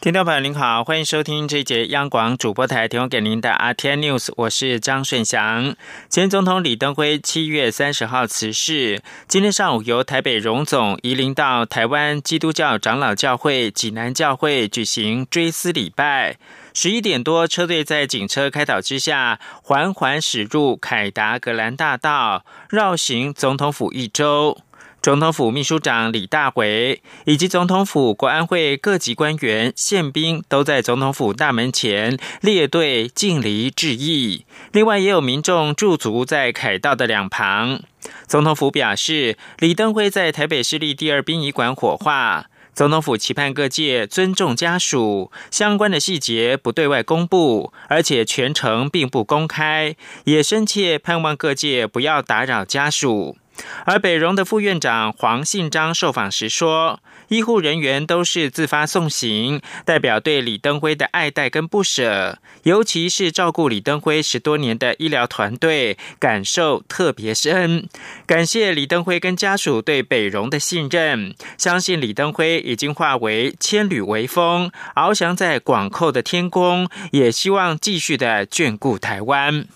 听众朋友您好，欢迎收听这一节央广主播台提供给您的 RT News，我是张顺祥。前总统李登辉七月三十号辞世，今天上午由台北荣总移灵到台湾基督教长老教会济南教会举行追思礼拜。十一点多，车队在警车开导之下，缓缓驶入凯达格兰大道，绕行总统府一周。总统府秘书长李大为以及总统府国安会各级官员、宪兵都在总统府大门前列队敬礼致意。另外，也有民众驻足在凯道的两旁。总统府表示，李登辉在台北市立第二殡仪馆火化。总统府期盼各界尊重家属，相关的细节不对外公布，而且全程并不公开，也深切盼望各界不要打扰家属。而北荣的副院长黄信章受访时说：“医护人员都是自发送行，代表对李登辉的爱戴跟不舍，尤其是照顾李登辉十多年的医疗团队，感受特别深。感谢李登辉跟家属对北荣的信任，相信李登辉已经化为千缕微风，翱翔在广阔的天空，也希望继续的眷顾台湾。”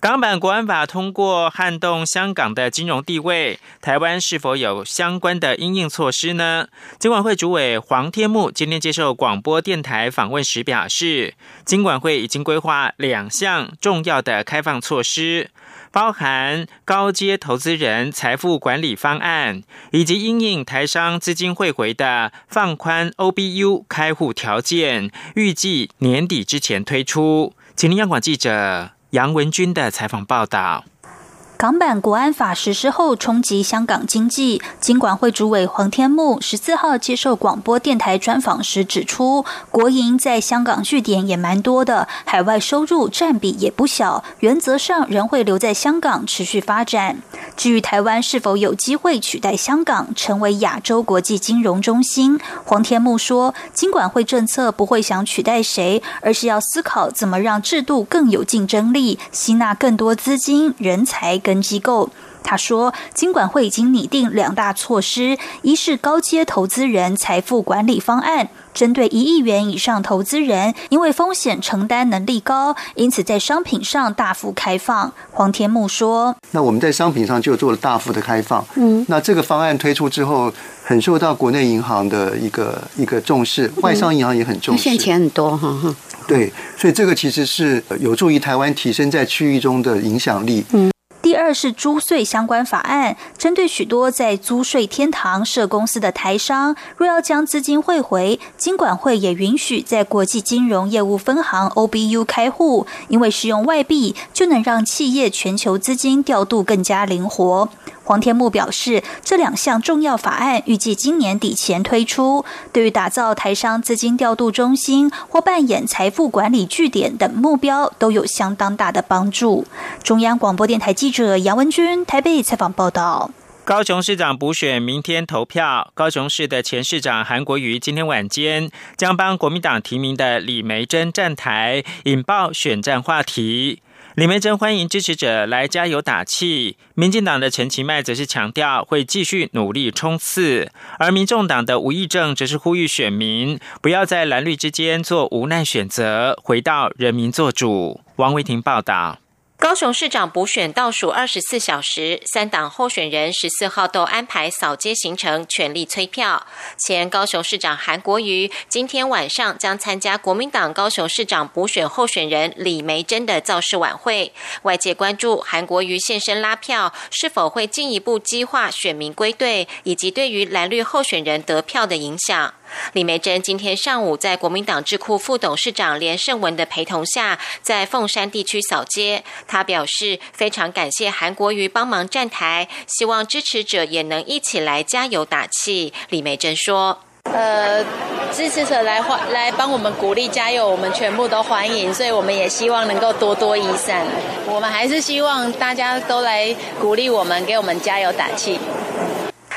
港版国安法通过，撼动香港的金融地位。台湾是否有相关的应应措施呢？金管会主委黄天木今天接受广播电台访问时表示，金管会已经规划两项重要的开放措施，包含高阶投资人财富管理方案，以及因应台商资金汇回的放宽 OBU 开户条件，预计年底之前推出。请听央广记者。杨文军的采访报道。港版国安法实施后冲击香港经济，金管会主委黄天木十四号接受广播电台专访时指出，国营在香港据点也蛮多的，海外收入占比也不小，原则上仍会留在香港持续发展。至于台湾是否有机会取代香港成为亚洲国际金融中心，黄天木说，金管会政策不会想取代谁，而是要思考怎么让制度更有竞争力，吸纳更多资金、人才。跟机构，他说，金管会已经拟定两大措施，一是高阶投资人财富管理方案，针对一亿元以上投资人，因为风险承担能力高，因此在商品上大幅开放。黄天木说：“那我们在商品上就做了大幅的开放，嗯，那这个方案推出之后，很受到国内银行的一个一个重视，外商银行也很重视，现钱很多哈，对，所以这个其实是有助于台湾提升在区域中的影响力，嗯。”二是租税相关法案，针对许多在租税天堂设公司的台商，若要将资金汇回，金管会也允许在国际金融业务分行 OBU 开户，因为使用外币就能让企业全球资金调度更加灵活。黄天木表示，这两项重要法案预计今年底前推出，对于打造台商资金调度中心或扮演财富管理据点等目标都有相当大的帮助。中央广播电台记者杨文君台北采访报道。高雄市长补选明天投票，高雄市的前市长韩国瑜今天晚间将帮国民党提名的李梅珍站台，引爆选战话题。李梅珍欢迎支持者来加油打气，民进党的陈其迈则是强调会继续努力冲刺，而民众党的吴益政则是呼吁选民不要在蓝绿之间做无奈选择，回到人民做主。王维婷报道。高雄市长补选倒数二十四小时，三党候选人十四号都安排扫街行程，全力催票。前高雄市长韩国瑜今天晚上将参加国民党高雄市长补选候选人李梅珍的造势晚会。外界关注韩国瑜现身拉票，是否会进一步激化选民归队，以及对于蓝绿候选人得票的影响。李梅珍今天上午在国民党智库副董事长连胜文的陪同下，在凤山地区扫街。他表示非常感谢韩国瑜帮忙站台，希望支持者也能一起来加油打气。李梅珍说：“呃，支持者来欢来帮我们鼓励加油，我们全部都欢迎，所以我们也希望能够多多益善。我们还是希望大家都来鼓励我们，给我们加油打气。”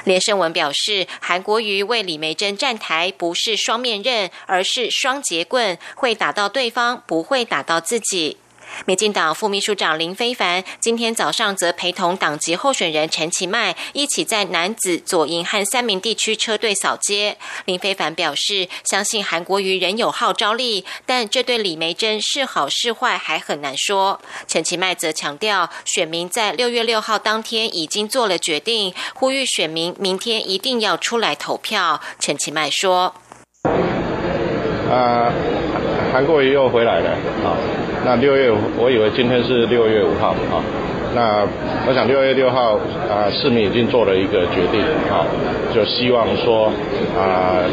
连胜文表示，韩国瑜为李梅珍站台不是双面刃，而是双节棍，会打到对方，不会打到自己。民进党副秘书长林非凡今天早上则陪同党籍候选人陈其迈一起在男子左营和三明地区车队扫街。林非凡表示，相信韩国瑜仍有号召力，但这对李梅珍是好是坏还很难说。陈其迈则强调，选民在六月六号当天已经做了决定，呼吁选民明天一定要出来投票。陈其迈说：“啊，韩国瑜又回来了啊。”那六月，我以为今天是六月五号啊。那我想六月六号啊，市民已经做了一个决定啊，就希望说啊，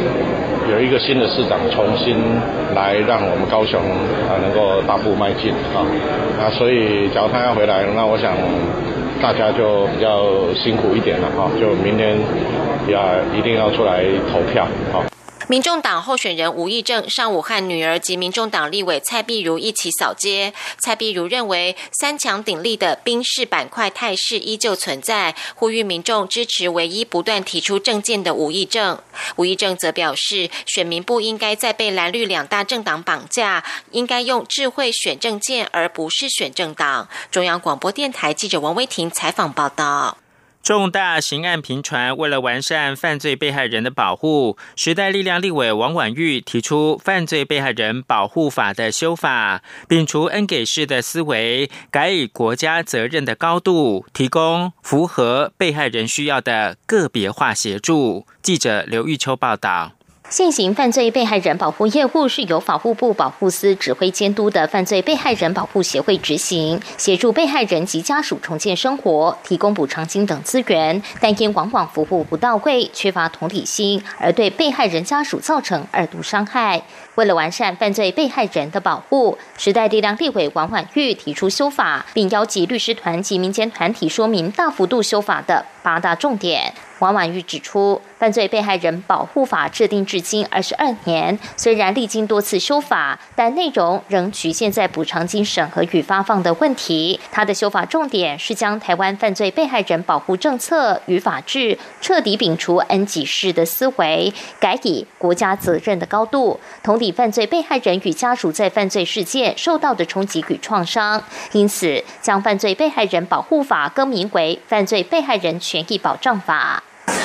有一个新的市长重新来让我们高雄啊能够大步迈进啊。那所以，假如他要回来，那我想大家就比较辛苦一点了哈，就明天要一定要出来投票啊。民众党候选人吴益政上午和女儿及民众党立委蔡碧如一起扫街。蔡碧如认为三强鼎立的兵士板块态势依旧存在，呼吁民众支持唯一不断提出政见的吴益政。吴益政则表示，选民不应该再被蓝绿两大政党绑架，应该用智慧选政见，而不是选政党。中央广播电台记者王威婷采访报道。重大刑案频传，为了完善犯罪被害人的保护，时代力量立委王婉玉提出《犯罪被害人保护法》的修法，摒除恩给式的思维，改以国家责任的高度，提供符合被害人需要的个别化协助。记者刘玉秋报道。现行犯罪被害人保护业务是由法务部保护司指挥监督的犯罪被害人保护协会执行，协助被害人及家属重建生活，提供补偿金等资源，但因往往服务不到位、缺乏同理心，而对被害人家属造成二度伤害。为了完善犯罪被害人的保护，时代力量立委王婉玉提出修法，并邀集律师团及民间团体说明大幅度修法的八大重点。王婉玉指出，犯罪被害人保护法制定至今二十二年，虽然历经多次修法，但内容仍局限在补偿金审核与发放的问题。他的修法重点是将台湾犯罪被害人保护政策与法制彻底摒除恩给式的思维，改以国家责任的高度，同理犯罪被害人与家属在犯罪事件受到的冲击与创伤。因此，将犯罪被害人保护法更名为犯罪被害人权益保障法。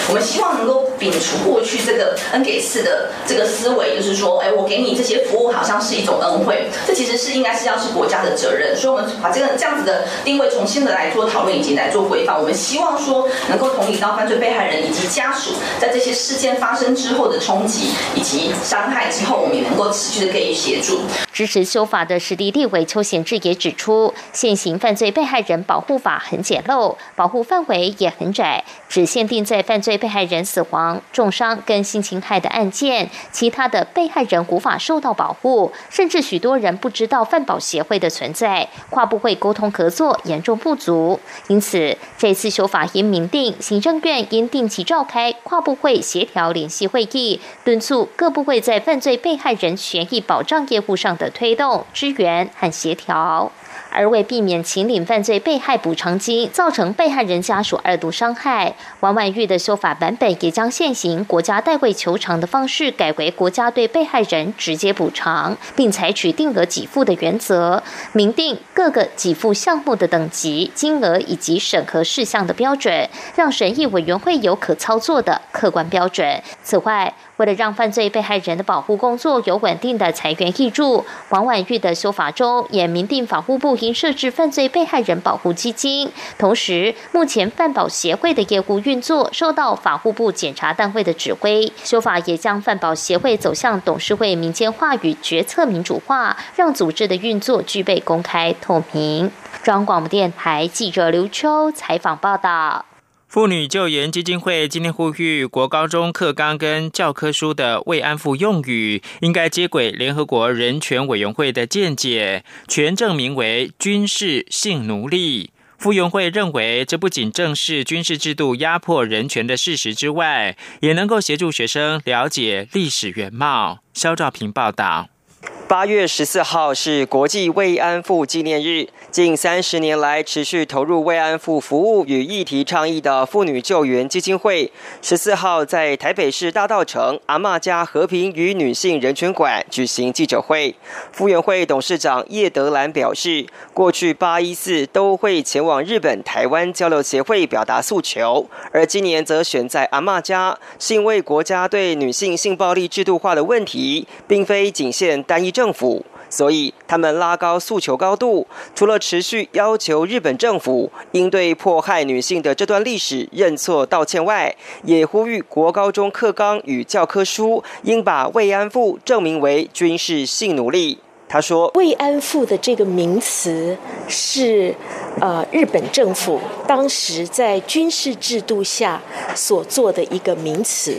我们希望能够摒除过去这个恩给式的这个思维，就是说，哎，我给你这些服务好像是一种恩惠，这其实是应该是要是国家的责任。所以，我们把这个这样子的定位重新的来做讨论以及来做规范。我们希望说，能够同理到犯罪被害人以及家属在这些事件发生之后的冲击以及伤害之后，我们也能够持续的给予协助。支持修法的实地立委邱显志也指出，现行犯罪被害人保护法很简陋，保护范围也很窄，只限定在犯犯罪。被害人死亡、重伤跟性侵害的案件，其他的被害人无法受到保护，甚至许多人不知道犯保协会的存在，跨部会沟通合作严重不足。因此，这次修法应明定，行政院应定期召开跨部会协调联席会议，敦促各部会在犯罪被害人权益保障业务上的推动、支援和协调。而为避免秦岭犯罪被害补偿金造成被害人家属二度伤害，王婉玉的修法版本也将现行国家代位求偿的方式改为国家对被害人直接补偿，并采取定额给付的原则，明定各个给付项目的等级、金额以及审核事项的标准，让审议委员会有可操作的客观标准。此外，为了让犯罪被害人的保护工作有稳定的财源益助，王婉玉的修法中也明定法务部应设置犯罪被害人保护基金。同时，目前犯保协会的业务运作受到法务部检察单位的指挥。修法也将犯保协会走向董事会民间化与决策民主化，让组织的运作具备公开透明。中央广播电台记者刘秋采访报道。妇女救援基金会今天呼吁，国高中课纲跟教科书的慰安妇用语应该接轨联合国人权委员会的见解，全证明为军事性奴隶。妇援会认为，这不仅正视军事制度压迫人权的事实之外，也能够协助学生了解历史原貌。肖兆平报道。八月十四号是国际慰安妇纪念日。近三十年来，持续投入慰安妇服务与议题倡议的妇女救援基金会，十四号在台北市大道城阿嬷家和平与女性人权馆举行记者会。傅园会董事长叶德兰表示，过去八一四都会前往日本台湾交流协会表达诉求，而今年则选在阿嬷家，是因为国家对女性性暴力制度化的问题，并非仅限单一。政府，所以他们拉高诉求高度，除了持续要求日本政府应对迫害女性的这段历史认错道歉外，也呼吁国高中课纲与教科书应把慰安妇证明为军事性奴隶。他说：“慰安妇的这个名词是，呃，日本政府当时在军事制度下所做的一个名词。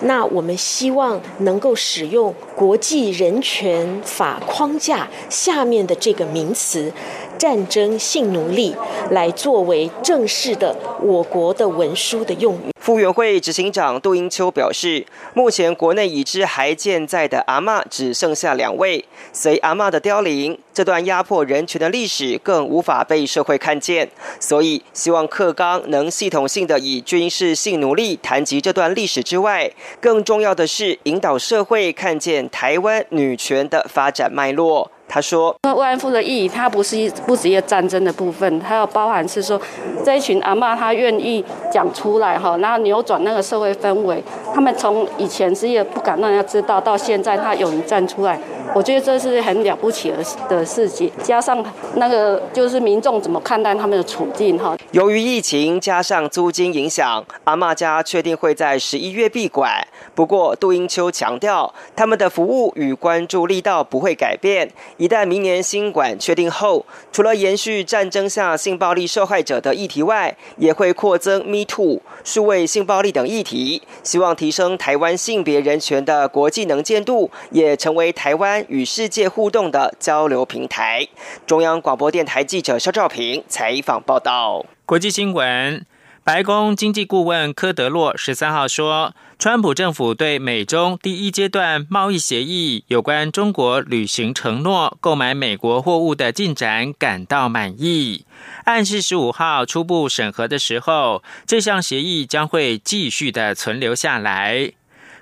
那我们希望能够使用国际人权法框架下面的这个名词‘战争性奴隶’来作为正式的我国的文书的用语。”复原会执行长杜英秋表示，目前国内已知还健在的阿嬷只剩下两位。随阿嬷的凋零，这段压迫人权的历史更无法被社会看见。所以，希望克刚能系统性的以军事性奴隶谈及这段历史之外，更重要的是引导社会看见台湾女权的发展脉络。他说：“慰安妇的意义，它不是一不只一个战争的部分，它要包含是说，这一群阿妈她愿意讲出来哈，然后扭转那个社会氛围。他们从以前是也不敢让人家知道，到现在他勇于站出来。”我觉得这是很了不起的的事情，加上那个就是民众怎么看待他们的处境哈。由于疫情加上租金影响，阿妈家确定会在十一月闭馆。不过杜英秋强调，他们的服务与关注力道不会改变。一旦明年新馆确定后，除了延续战争下性暴力受害者的议题外，也会扩增 Me Too、数位性暴力等议题，希望提升台湾性别人权的国际能见度，也成为台湾。与世界互动的交流平台。中央广播电台记者肖兆平采访报道。国际新闻：白宫经济顾问科德洛十三号说，川普政府对美中第一阶段贸易协议有关中国履行承诺购买美国货物的进展感到满意，暗示十五号初步审核的时候，这项协议将会继续的存留下来。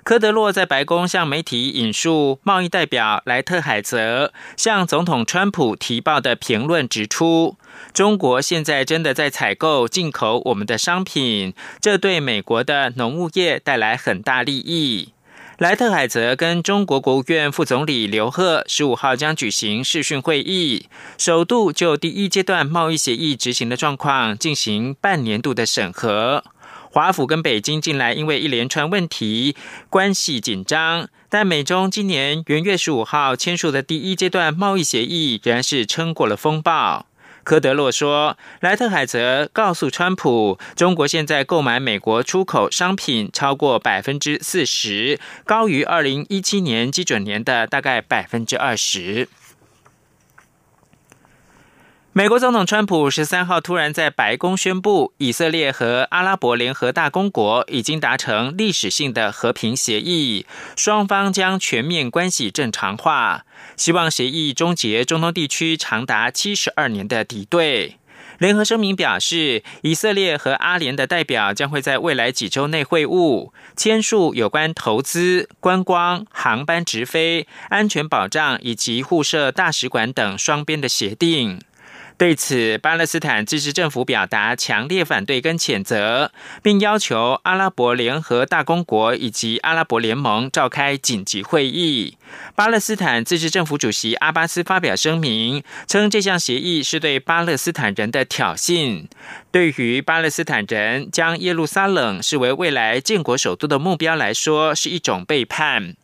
科德洛在白宫向媒体引述贸易代表莱特海泽向总统川普提报的评论，指出中国现在真的在采购进口我们的商品，这对美国的农务业带来很大利益。莱特海泽跟中国国务院副总理刘鹤十五号将举行视讯会议，首度就第一阶段贸易协议执行的状况进行半年度的审核。华府跟北京近来因为一连串问题关系紧张，但美中今年元月十五号签署的第一阶段贸易协议仍然是撑过了风暴。科德洛说，莱特海泽告诉川普，中国现在购买美国出口商品超过百分之四十，高于二零一七年基准年的大概百分之二十。美国总统川普十三号突然在白宫宣布，以色列和阿拉伯联合大公国已经达成历史性的和平协议，双方将全面关系正常化，希望协议终结中东地区长达七十二年的敌对。联合声明表示，以色列和阿联的代表将会在未来几周内会晤，签署有关投资、观光、航班直飞、安全保障以及互设大使馆等双边的协定。对此，巴勒斯坦自治政府表达强烈反对跟谴责，并要求阿拉伯联合大公国以及阿拉伯联盟召开紧急会议。巴勒斯坦自治政府主席阿巴斯发表声明，称这项协议是对巴勒斯坦人的挑衅。对于巴勒斯坦人将耶路撒冷视为未来建国首都的目标来说，是一种背叛。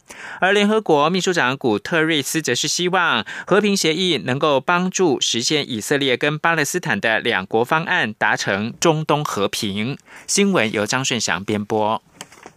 而联合国秘书长古特瑞斯则是希望和平协议能够帮助实现以色列跟巴勒斯坦的两国方案达成中东和平。新闻由张顺祥编播。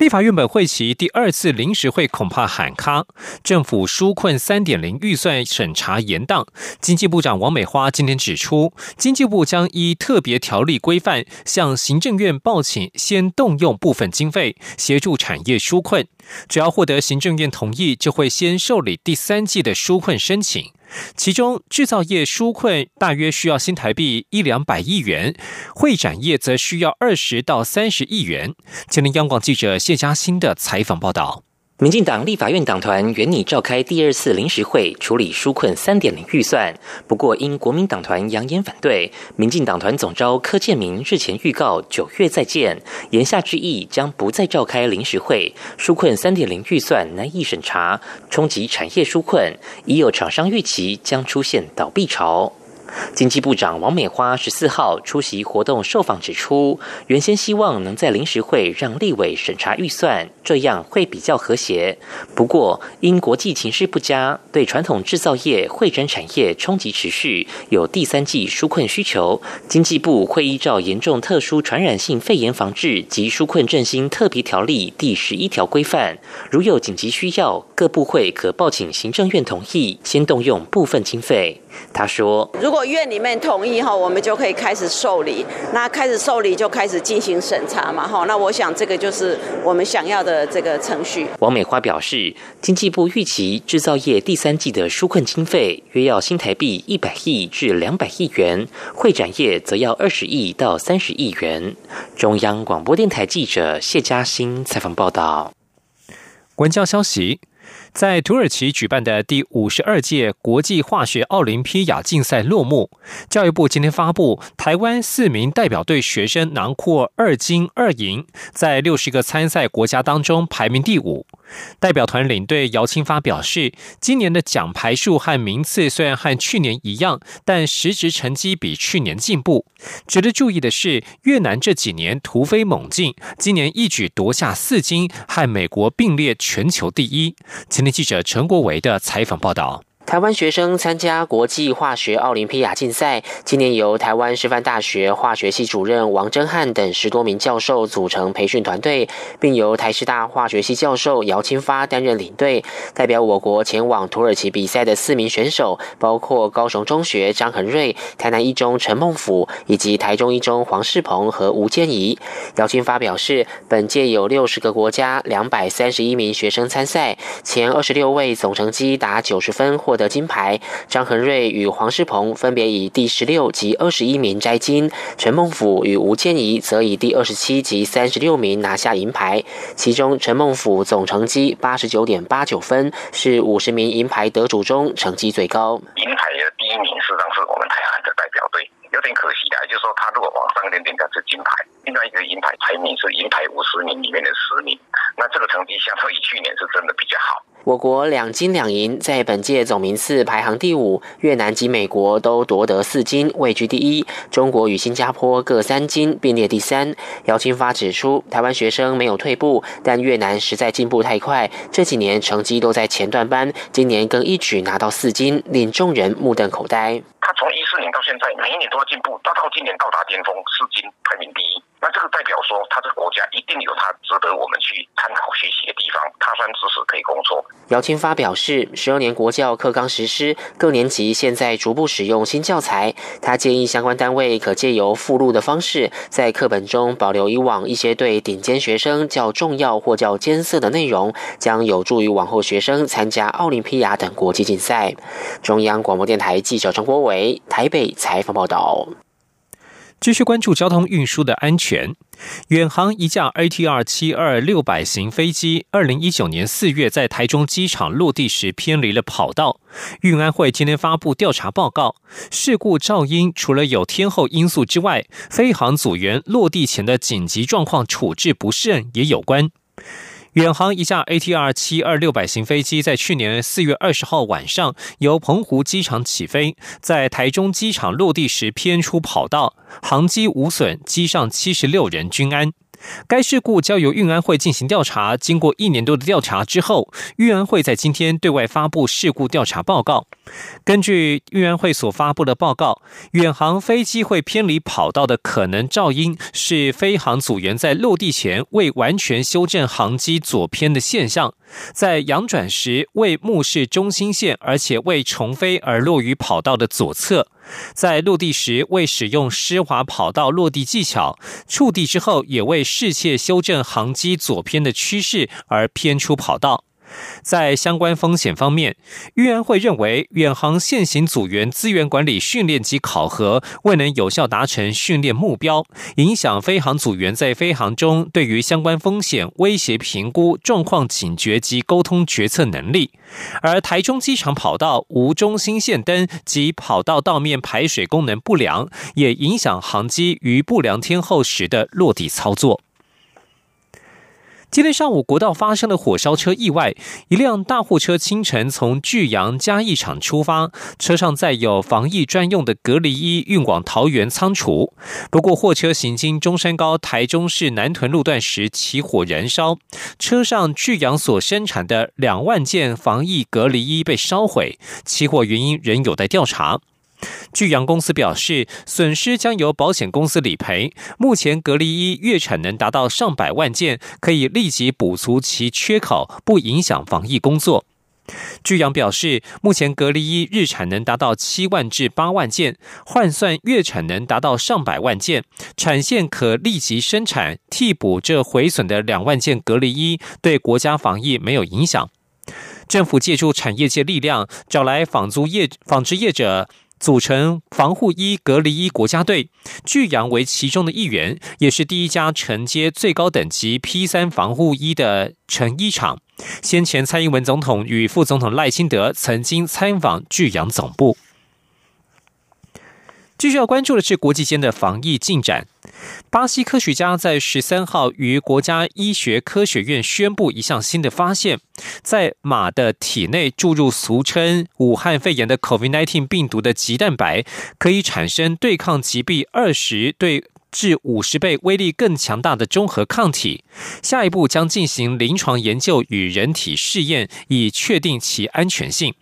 立法院本会期第二次临时会恐怕喊卡，政府纾困三点零预算审查延宕。经济部长王美花今天指出，经济部将依特别条例规范，向行政院报请先动用部分经费协助产业纾困，只要获得行政院同意，就会先受理第三季的纾困申请。其中，制造业纾困大约需要新台币一两百亿元，会展业则需要二十到三十亿元。今天，央广记者谢嘉欣的采访报道。民进党立法院党团原拟召开第二次临时会处理纾困三点零预算，不过因国民党团扬言反对，民进党团总召柯建明日前预告九月再见，言下之意将不再召开临时会。纾困三点零预算难以审查，冲击产业纾困，已有厂商预期将出现倒闭潮。经济部长王美花十四号出席活动受访指出，原先希望能在临时会让立委审查预算，这样会比较和谐。不过，因国际情势不佳，对传统制造业、会展产业冲击持续，有第三季纾困需求，经济部会依照严重特殊传染性肺炎防治及纾困振兴特别条例第十一条规范，如有紧急需要，各部会可报请行政院同意，先动用部分经费。他说：“如果院里面同意哈，我们就可以开始受理。那开始受理就开始进行审查嘛哈。那我想这个就是我们想要的这个程序。”王美花表示，经济部预期制造业第三季的纾困经费约要新台币一百亿至两百亿元，会展业则要二十亿到三十亿元。中央广播电台记者谢嘉欣采访报道。文教消息。在土耳其举办的第五十二届国际化学奥林匹亚竞赛落幕。教育部今天发布，台湾四名代表队学生囊括二金二银，在六十个参赛国家当中排名第五。代表团领队姚青发表示，今年的奖牌数和名次虽然和去年一样，但实质成绩比去年进步。值得注意的是，越南这几年突飞猛进，今年一举夺下四金，和美国并列全球第一。前天记者陈国维的采访报道。台湾学生参加国际化学奥林匹亚竞赛，今年由台湾师范大学化学系主任王真汉等十多名教授组成培训团队，并由台师大化学系教授姚清发担任领队。代表我国前往土耳其比赛的四名选手，包括高雄中学张恒瑞、台南一中陈梦甫以及台中一中黄世鹏和吴建怡。姚清发表示，本届有六十个国家两百三十一名学生参赛，前二十六位总成绩达九十分获。得金牌，张恒瑞与黄世鹏分别以第十六及二十一名摘金，陈梦甫与吴建怡则以第二十七及三十六名拿下银牌。其中，陈梦甫总成绩八十九点八九分，是五十名银牌得主中成绩最高。银牌的第一名实际上是我们台湾的代表队，有点可惜啊，就是说他如果往上一点点，是金牌。另外一个银牌排名是银牌五十名里面的十名，那这个成绩相对于去年是真的比较好。我国两金两银，在本届总名次排行第五，越南及美国都夺得四金，位居第一。中国与新加坡各三金，并列第三。姚清发指出，台湾学生没有退步，但越南实在进步太快，这几年成绩都在前段班，今年更一举拿到四金，令众人目瞪口呆。他从一四年到现在，每一年都在进步，到到今年到达巅峰，四金排名第一。那这个代表说，他这个国家一定有他值得我们去参考学习的地方，他算知识可以工作。姚清发表示，十二年国教课纲实施，各年级现在逐步使用新教材。他建议相关单位可借由附录的方式，在课本中保留以往一些对顶尖学生较重要或较艰涩的内容，将有助于往后学生参加奥林匹亚等国际竞赛。中央广播电台记者陈国伟台北采访报道。继续关注交通运输的安全。远航一架 ATR 七二六百型飞机，二零一九年四月在台中机场落地时偏离了跑道。运安会今天发布调查报告，事故噪音除了有天候因素之外，飞航组员落地前的紧急状况处置不慎也有关。远航一架 ATR 七二六百型飞机在去年四月二十号晚上由澎湖机场起飞，在台中机场落地时偏出跑道，航机无损，机上七十六人均安。该事故交由运安会进行调查。经过一年多的调查之后，运安会在今天对外发布事故调查报告。根据运安会所发布的报告，远航飞机会偏离跑道的可能噪音是飞行组员在落地前未完全修正航机左偏的现象，在扬转时未目视中心线，而且未重飞而落于跑道的左侧。在落地时未使用湿滑跑道落地技巧，触地之后也未适切修正航机左偏的趋势而偏出跑道。在相关风险方面，运安会认为远航现行组员资源管理训练及考核未能有效达成训练目标，影响飞行组员在飞行中对于相关风险威胁评估、状况警觉及沟通决策能力。而台中机场跑道无中心线灯及跑道道面排水功能不良，也影响航机于不良天候时的落地操作。今天上午，国道发生了火烧车意外。一辆大货车清晨从巨阳嘉义厂出发，车上载有防疫专用的隔离衣，运往桃园仓储。不过，货车行经中山高台中市南屯路段时起火燃烧，车上巨阳所生产的两万件防疫隔离衣被烧毁。起火原因仍有待调查。巨阳公司表示，损失将由保险公司理赔。目前隔离衣月产能达到上百万件，可以立即补足其缺口，不影响防疫工作。巨阳表示，目前隔离衣日产能达到七万至八万件，换算月产能达到上百万件，产线可立即生产，替补这毁损的两万件隔离衣，对国家防疫没有影响。政府借助产业界力量，找来纺租业、纺织业者。组成防护衣、隔离衣国家队，巨阳为其中的一员，也是第一家承接最高等级 P 三防护衣的成衣厂。先前蔡英文总统与副总统赖清德曾经参访巨阳总部。继续要关注的是国际间的防疫进展。巴西科学家在十三号于国家医学科学院宣布一项新的发现，在马的体内注入俗称武汉肺炎的 COVID-19 病毒的棘蛋白，可以产生对抗疾病二十对至五十倍威力更强大的中和抗体。下一步将进行临床研究与人体试验，以确定其安全性。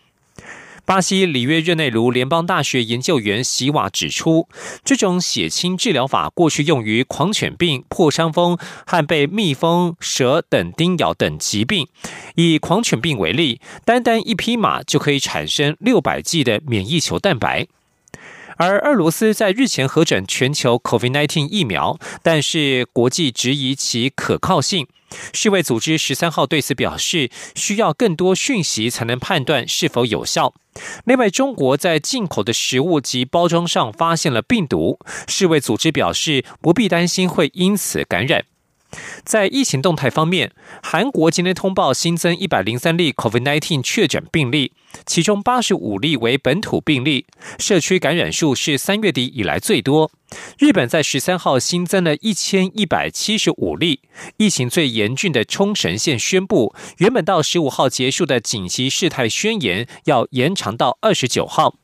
巴西里约热内卢联邦大学研究员席瓦指出，这种血清治疗法过去用于狂犬病、破伤风和被蜜蜂、蛇等叮咬等疾病。以狂犬病为例，单单一匹马就可以产生六百 G 的免疫球蛋白。而俄罗斯在日前核准全球 COVID-19 疫苗，但是国际质疑其可靠性。世卫组织十三号对此表示，需要更多讯息才能判断是否有效。另外，中国在进口的食物及包装上发现了病毒，世卫组织表示不必担心会因此感染。在疫情动态方面，韩国今天通报新增一百零三例 COVID-19 确诊病例，其中八十五例为本土病例，社区感染数是三月底以来最多。日本在十三号新增了一千一百七十五例，疫情最严峻的冲绳县宣布，原本到十五号结束的紧急事态宣言要延长到二十九号。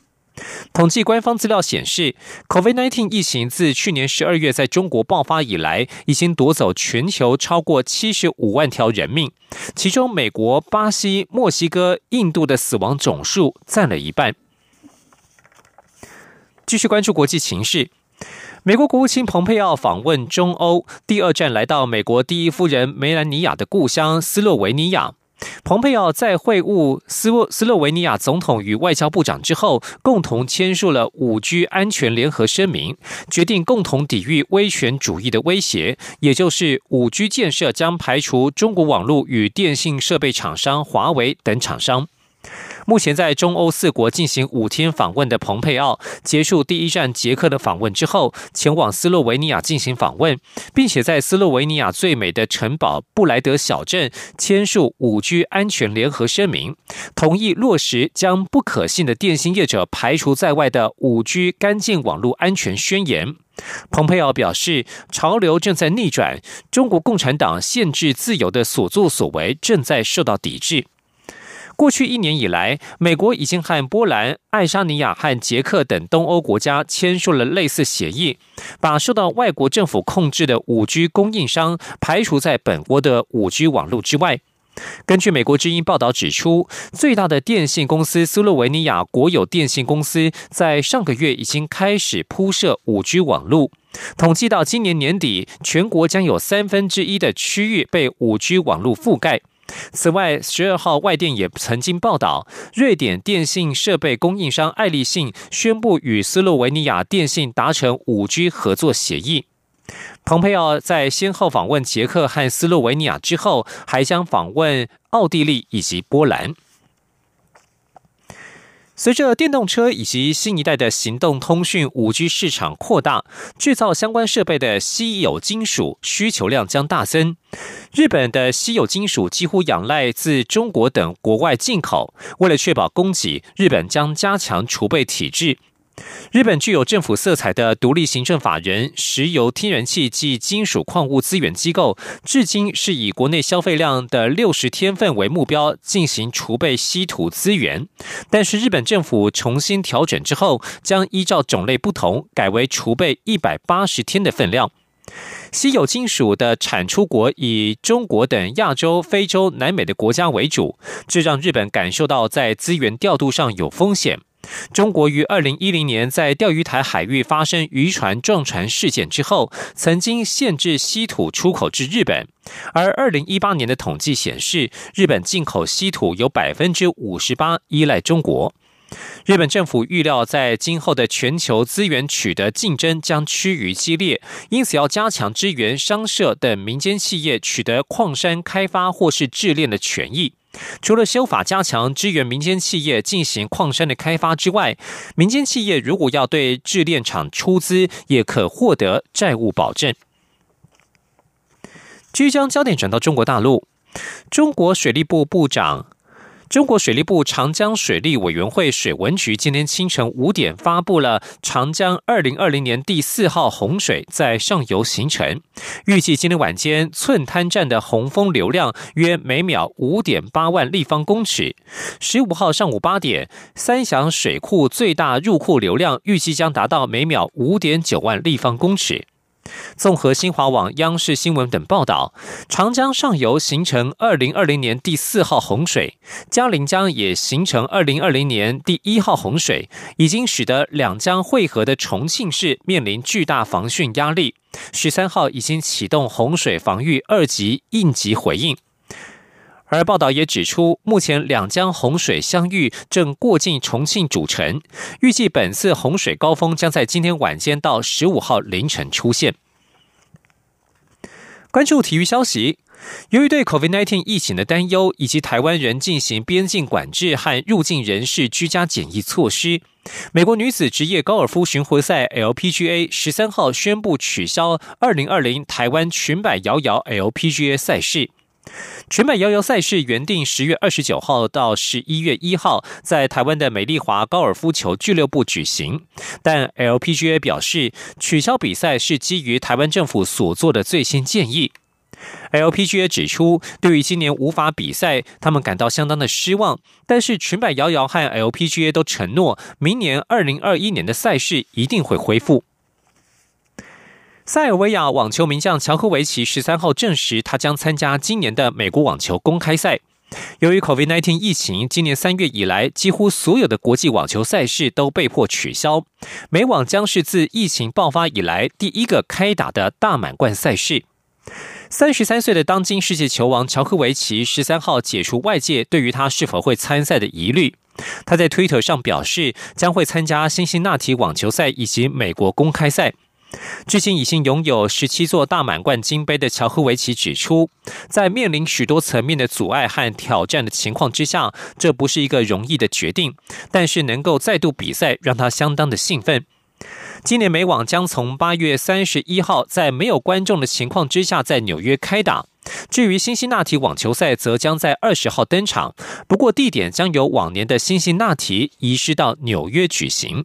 统计官方资料显示，COVID-19 疫情自去年十二月在中国爆发以来，已经夺走全球超过七十五万条人命，其中美国、巴西、墨西哥、印度的死亡总数占了一半。继续关注国际情势，美国国务卿蓬佩奥访问中欧，第二站来到美国第一夫人梅兰妮亚的故乡斯洛维尼亚。蓬佩奥在会晤斯洛斯洛维尼亚总统与外交部长之后，共同签署了五 G 安全联合声明，决定共同抵御威权主义的威胁，也就是五 G 建设将排除中国网络与电信设备厂商华为等厂商。目前在中欧四国进行五天访问的蓬佩奥，结束第一站捷克的访问之后，前往斯洛维尼亚进行访问，并且在斯洛维尼亚最美的城堡布莱德小镇签署五 G 安全联合声明，同意落实将不可信的电信业者排除在外的五 G 干净网络安全宣言。蓬佩奥表示，潮流正在逆转，中国共产党限制自由的所作所为正在受到抵制。过去一年以来，美国已经和波兰、爱沙尼亚和捷克等东欧国家签署了类似协议，把受到外国政府控制的五 G 供应商排除在本国的五 G 网络之外。根据美国之音报道指出，最大的电信公司斯洛维尼亚国有电信公司在上个月已经开始铺设五 G 网络。统计到今年年底，全国将有三分之一的区域被五 G 网络覆盖。此外，十二号外电也曾经报道，瑞典电信设备供应商爱立信宣布与斯洛维尼亚电信达成五 G 合作协议。蓬佩奥在先后访问捷克和斯洛维尼亚之后，还将访问奥地利以及波兰。随着电动车以及新一代的行动通讯五 G 市场扩大，制造相关设备的稀有金属需求量将大增。日本的稀有金属几乎仰赖自中国等国外进口，为了确保供给，日本将加强储备体制。日本具有政府色彩的独立行政法人石油天然气及金属矿物资源机构，至今是以国内消费量的六十天份为目标进行储备稀土资源。但是日本政府重新调整之后，将依照种类不同，改为储备一百八十天的分量。稀有金属的产出国以中国等亚洲、非洲、南美的国家为主，这让日本感受到在资源调度上有风险。中国于二零一零年在钓鱼台海域发生渔船撞船事件之后，曾经限制稀土出口至日本。而二零一八年的统计显示，日本进口稀土有百分之五十八依赖中国。日本政府预料，在今后的全球资源取得竞争将趋于激烈，因此要加强支援商社等民间企业取得矿山开发或是冶炼的权益。除了修法加强支援民间企业进行矿山的开发之外，民间企业如果要对制炼厂出资，也可获得债务保证。即将焦点转到中国大陆，中国水利部部长。中国水利部长江水利委员会水文局今天清晨五点发布了长江二零二零年第四号洪水在上游形成，预计今天晚间寸滩站的洪峰流量约每秒五点八万立方公尺。十五号上午八点，三峡水库最大入库流量预计将达到每秒五点九万立方公尺。综合新华网、央视新闻等报道，长江上游形成二零二零年第四号洪水，嘉陵江也形成二零二零年第一号洪水，已经使得两江汇合的重庆市面临巨大防汛压力。十三号已经启动洪水防御二级应急回应。而报道也指出，目前两江洪水相遇，正过境重庆主城。预计本次洪水高峰将在今天晚间到十五号凌晨出现。关注体育消息，由于对 COVID-19 疫情的担忧，以及台湾人进行边境管制和入境人士居家检疫措施，美国女子职业高尔夫巡回赛 LPGA 十三号宣布取消二零二零台湾裙摆摇摇 LPGA 赛事。全美摇摇赛事原定十月二十九号到十一月一号在台湾的美丽华高尔夫球俱乐部举行，但 LPGA 表示取消比赛是基于台湾政府所做的最新建议。LPGA 指出，对于今年无法比赛，他们感到相当的失望。但是全百摇摇和 LPGA 都承诺，明年二零二一年的赛事一定会恢复。塞尔维亚网球名将乔科维奇十三号证实，他将参加今年的美国网球公开赛。由于 COVID-19 疫情，今年三月以来，几乎所有的国际网球赛事都被迫取消。美网将是自疫情爆发以来第一个开打的大满贯赛事。三十三岁的当今世界球王乔科维奇十三号解除外界对于他是否会参赛的疑虑。他在推特上表示，将会参加辛辛那提网球赛以及美国公开赛。至今已经拥有十七座大满贯金杯的乔科维奇指出，在面临许多层面的阻碍和挑战的情况之下，这不是一个容易的决定。但是能够再度比赛，让他相当的兴奋。今年美网将从八月三十一号在没有观众的情况之下在纽约开打。至于辛辛那提网球赛，则将在二十号登场，不过地点将由往年的辛辛那提移师到纽约举行。